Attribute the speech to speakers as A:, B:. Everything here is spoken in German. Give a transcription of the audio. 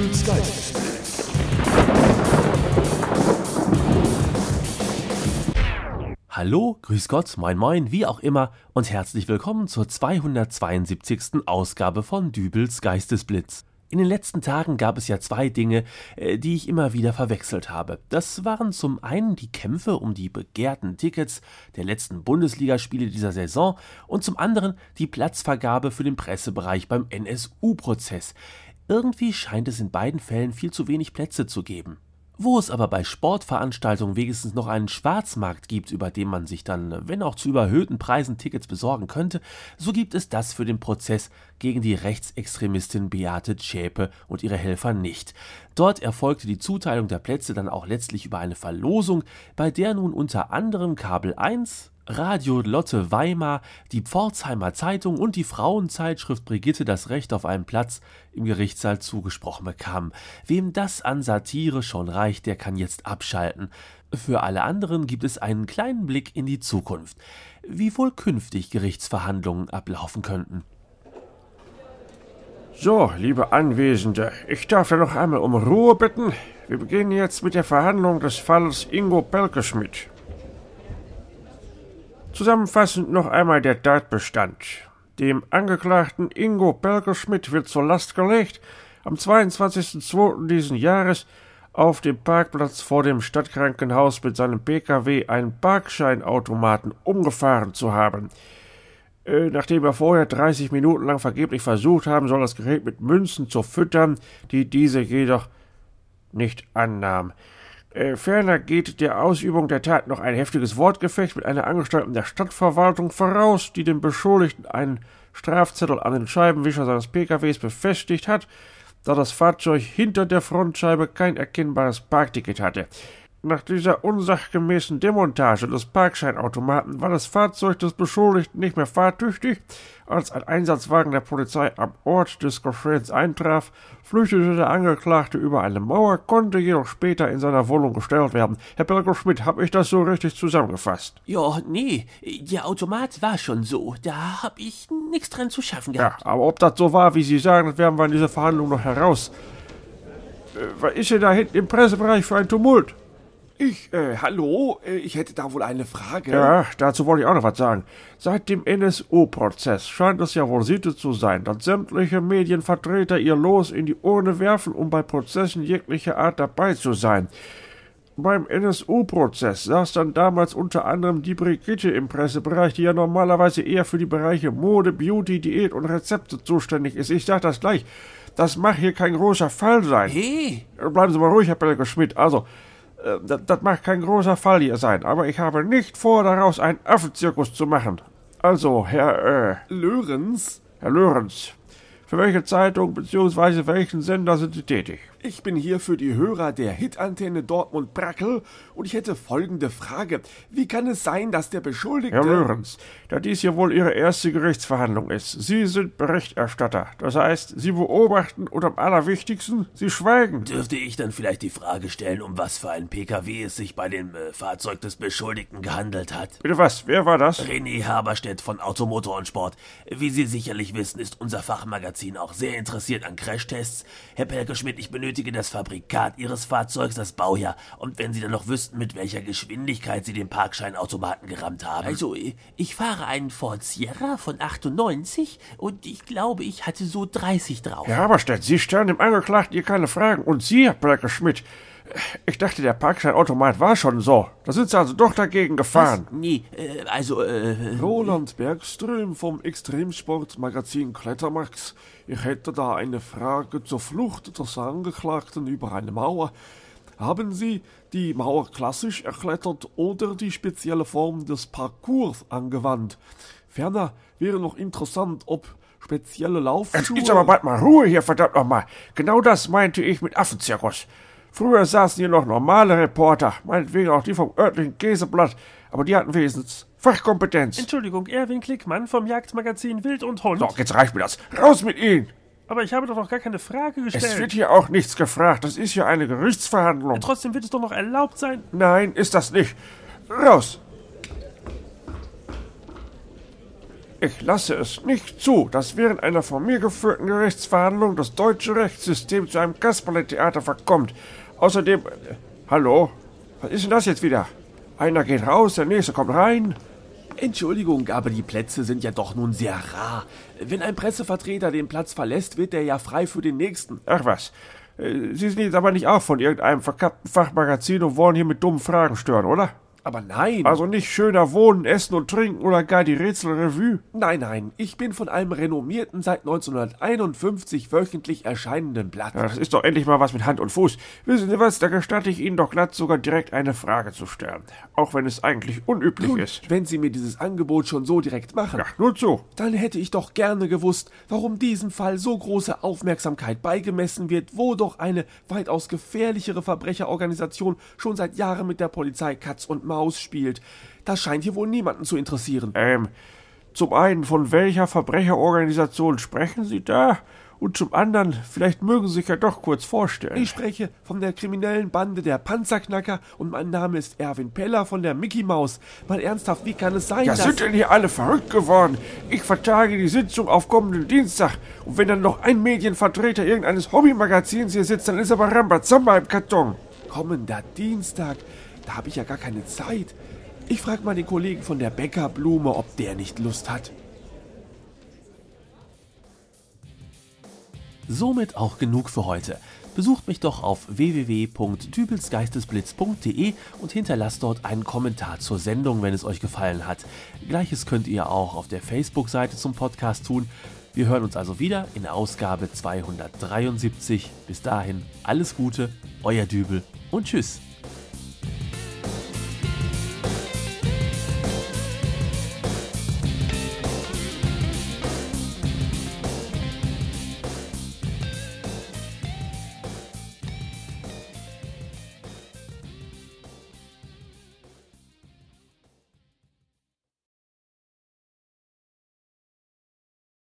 A: Dübels Geistesblitz.
B: Hallo, grüß Gott, moin moin, wie auch immer und herzlich willkommen zur 272. Ausgabe von Dübels Geistesblitz. In den letzten Tagen gab es ja zwei Dinge, äh, die ich immer wieder verwechselt habe. Das waren zum einen die Kämpfe um die begehrten Tickets der letzten Bundesligaspiele dieser Saison und zum anderen die Platzvergabe für den Pressebereich beim NSU-Prozess. Irgendwie scheint es in beiden Fällen viel zu wenig Plätze zu geben. Wo es aber bei Sportveranstaltungen wenigstens noch einen Schwarzmarkt gibt, über den man sich dann, wenn auch zu überhöhten Preisen, Tickets besorgen könnte, so gibt es das für den Prozess gegen die Rechtsextremistin Beate Zschäpe und ihre Helfer nicht. Dort erfolgte die Zuteilung der Plätze dann auch letztlich über eine Verlosung, bei der nun unter anderem Kabel 1, Radio Lotte Weimar, die Pforzheimer Zeitung und die Frauenzeitschrift Brigitte das Recht auf einen Platz im Gerichtssaal zugesprochen bekamen. Wem das an Satire schon reicht, der kann jetzt abschalten. Für alle anderen gibt es einen kleinen Blick in die Zukunft, wie wohl künftig Gerichtsverhandlungen ablaufen könnten.
C: So, liebe Anwesende, ich darf da noch einmal um Ruhe bitten. Wir beginnen jetzt mit der Verhandlung des Falles Ingo Pelkeschmidt. Zusammenfassend noch einmal der Tatbestand. Dem Angeklagten Ingo Pelkerschmidt wird zur Last gelegt, am 22.02. diesen Jahres auf dem Parkplatz vor dem Stadtkrankenhaus mit seinem Pkw einen Parkscheinautomaten umgefahren zu haben. Äh, nachdem er vorher 30 Minuten lang vergeblich versucht haben soll, das Gerät mit Münzen zu füttern, die diese jedoch nicht annahm. Äh, ferner geht der Ausübung der Tat noch ein heftiges Wortgefecht mit einer Angestellten der Stadtverwaltung voraus, die dem Beschuldigten einen Strafzettel an den Scheibenwischer seines PKWs befestigt hat, da das Fahrzeug hinter der Frontscheibe kein erkennbares Parkticket hatte. Nach dieser unsachgemäßen Demontage des Parkscheinautomaten war das Fahrzeug des Beschuldigten nicht mehr fahrtüchtig. Als ein Einsatzwagen der Polizei am Ort des Geschehens eintraf, flüchtete der Angeklagte über eine Mauer, konnte jedoch später in seiner Wohnung gestellt werden. Herr Belger Schmidt, habe ich das so richtig zusammengefasst?
D: Ja, nee, der Automat war schon so. Da hab ich nichts dran zu schaffen gehabt.
C: Ja, aber ob das so war, wie Sie sagen, das werden wir in dieser Verhandlung noch heraus. Äh, was ist denn da hinten im Pressebereich für ein Tumult?
E: Ich, äh, hallo, äh, ich hätte da wohl eine Frage.
C: Ja, dazu wollte ich auch noch was sagen. Seit dem NSU-Prozess scheint es ja wohl Sitte zu sein, dass sämtliche Medienvertreter ihr Los in die Urne werfen, um bei Prozessen jeglicher Art dabei zu sein. Beim NSU-Prozess saß dann damals unter anderem die Brigitte im Pressebereich, die ja normalerweise eher für die Bereiche Mode, Beauty, Diät und Rezepte zuständig ist. Ich sag das gleich. Das mag hier kein großer Fall sein.
D: Hey,
C: Bleiben Sie mal ruhig, Herr Belger Schmidt. Also, das, das mag kein großer Fall hier sein, aber ich habe nicht vor, daraus einen Affenzirkus zu machen. Also, Herr, äh,
E: Lörenz,
C: Herr Lorenz, für welche Zeitung bzw. welchen Sender sind Sie tätig?
E: Ich bin hier für die Hörer der Hitantenne Dortmund Brackel und ich hätte folgende Frage. Wie kann es sein, dass der Beschuldigte...
C: Herr Lorenz, da dies hier wohl Ihre erste Gerichtsverhandlung ist, Sie sind Berichterstatter. Das heißt, Sie beobachten und am allerwichtigsten, Sie schweigen.
D: dürfte ich dann vielleicht die Frage stellen, um was für ein PKW es sich bei dem äh, Fahrzeug des Beschuldigten gehandelt hat?
C: Bitte was, wer war das?
D: René Haberstedt von Automotor und Sport. Wie Sie sicherlich wissen, ist unser Fachmagazin auch sehr interessiert an Crashtests. Herr Pelke-Schmidt, ich benötige das Fabrikat Ihres Fahrzeugs, das Baujahr und wenn Sie dann noch wüssten, mit welcher Geschwindigkeit Sie den Parkscheinautomaten gerammt haben. Also, ich fahre einen Ford Sierra von 98 und ich glaube, ich hatte so 30 drauf.
C: Herr Haberstedt, Sie stellen dem Angeklagten hier keine Fragen. Und Sie, Herr Blecker Schmidt, ich dachte, der Parkscheinautomat war schon so. Da sind Sie also doch dagegen gefahren.
D: Nee, äh, also, äh,
E: Roland Bergström vom Extremsportmagazin Klettermax. Ich hätte da eine Frage zur Flucht des Angeklagten über eine Mauer. Haben Sie die Mauer klassisch erklettert oder die spezielle Form des Parcours angewandt? Ferner wäre noch interessant, ob spezielle
C: Jetzt
E: Laufschuhe...
C: ist aber bald mal Ruhe hier, verdammt nochmal. Genau das meinte ich mit Affenzirkus. Früher saßen hier noch normale Reporter, meinetwegen auch die vom örtlichen Käseblatt, aber die hatten wenigstens Fachkompetenz.
F: Entschuldigung, Erwin Klickmann vom Jagdmagazin Wild und Hund.
C: So, jetzt reicht mir das. Raus mit Ihnen!
F: Aber ich habe doch noch gar keine Frage
C: Es
F: gestellt.
C: wird hier auch nichts gefragt. Das ist hier eine Gerichtsverhandlung.
F: Trotzdem wird es doch noch erlaubt sein.
C: Nein, ist das nicht. Raus! Ich lasse es nicht zu, dass während einer von mir geführten Gerichtsverhandlung das deutsche Rechtssystem zu einem Kasperle-Theater verkommt. Außerdem. Äh, hallo? Was ist denn das jetzt wieder? Einer geht raus, der nächste kommt rein.
B: Entschuldigung, aber die Plätze sind ja doch nun sehr rar. Wenn ein Pressevertreter den Platz verlässt, wird er ja frei für den nächsten.
C: Ach was. Äh, Sie sind jetzt aber nicht auch von irgendeinem verkappten Fachmagazin und wollen hier mit dummen Fragen stören, oder?
B: Aber nein.
C: Also nicht schöner Wohnen, Essen und Trinken oder gar die Rätselrevue?
B: Nein, nein. Ich bin von einem renommierten, seit 1951 wöchentlich erscheinenden Blatt.
C: Ja, das ist doch endlich mal was mit Hand und Fuß. Wissen Sie was, da gestatte ich Ihnen doch glatt sogar direkt eine Frage zu stellen. Auch wenn es eigentlich unüblich
B: Nun,
C: ist.
B: wenn Sie mir dieses Angebot schon so direkt machen,
C: Ja, nur zu.
B: dann hätte ich doch gerne gewusst, warum diesem Fall so große Aufmerksamkeit beigemessen wird, wo doch eine weitaus gefährlichere Verbrecherorganisation schon seit Jahren mit der Polizei Katz und Maus spielt. Das scheint hier wohl niemanden zu interessieren.
C: Ähm, zum einen, von welcher Verbrecherorganisation sprechen Sie da? Und zum anderen, vielleicht mögen Sie sich ja doch kurz vorstellen.
B: Ich spreche von der kriminellen Bande der Panzerknacker und mein Name ist Erwin Peller von der Mickey Maus. Mal ernsthaft, wie kann es sein,
C: ja,
B: dass...
C: sind denn hier alle verrückt geworden? Ich vertage die Sitzung auf kommenden Dienstag. Und wenn dann noch ein Medienvertreter irgendeines Hobbymagazins hier sitzt, dann ist aber Rambazamba im Karton.
B: Kommender Dienstag, da habe ich ja gar keine Zeit. Ich frage mal den Kollegen von der Bäckerblume, ob der nicht Lust hat. Somit auch genug für heute. Besucht mich doch auf www.dübelsgeistesblitz.de und hinterlasst dort einen Kommentar zur Sendung, wenn es euch gefallen hat. Gleiches könnt ihr auch auf der Facebook-Seite zum Podcast tun. Wir hören uns also wieder in Ausgabe 273. Bis dahin alles Gute, euer Dübel und tschüss.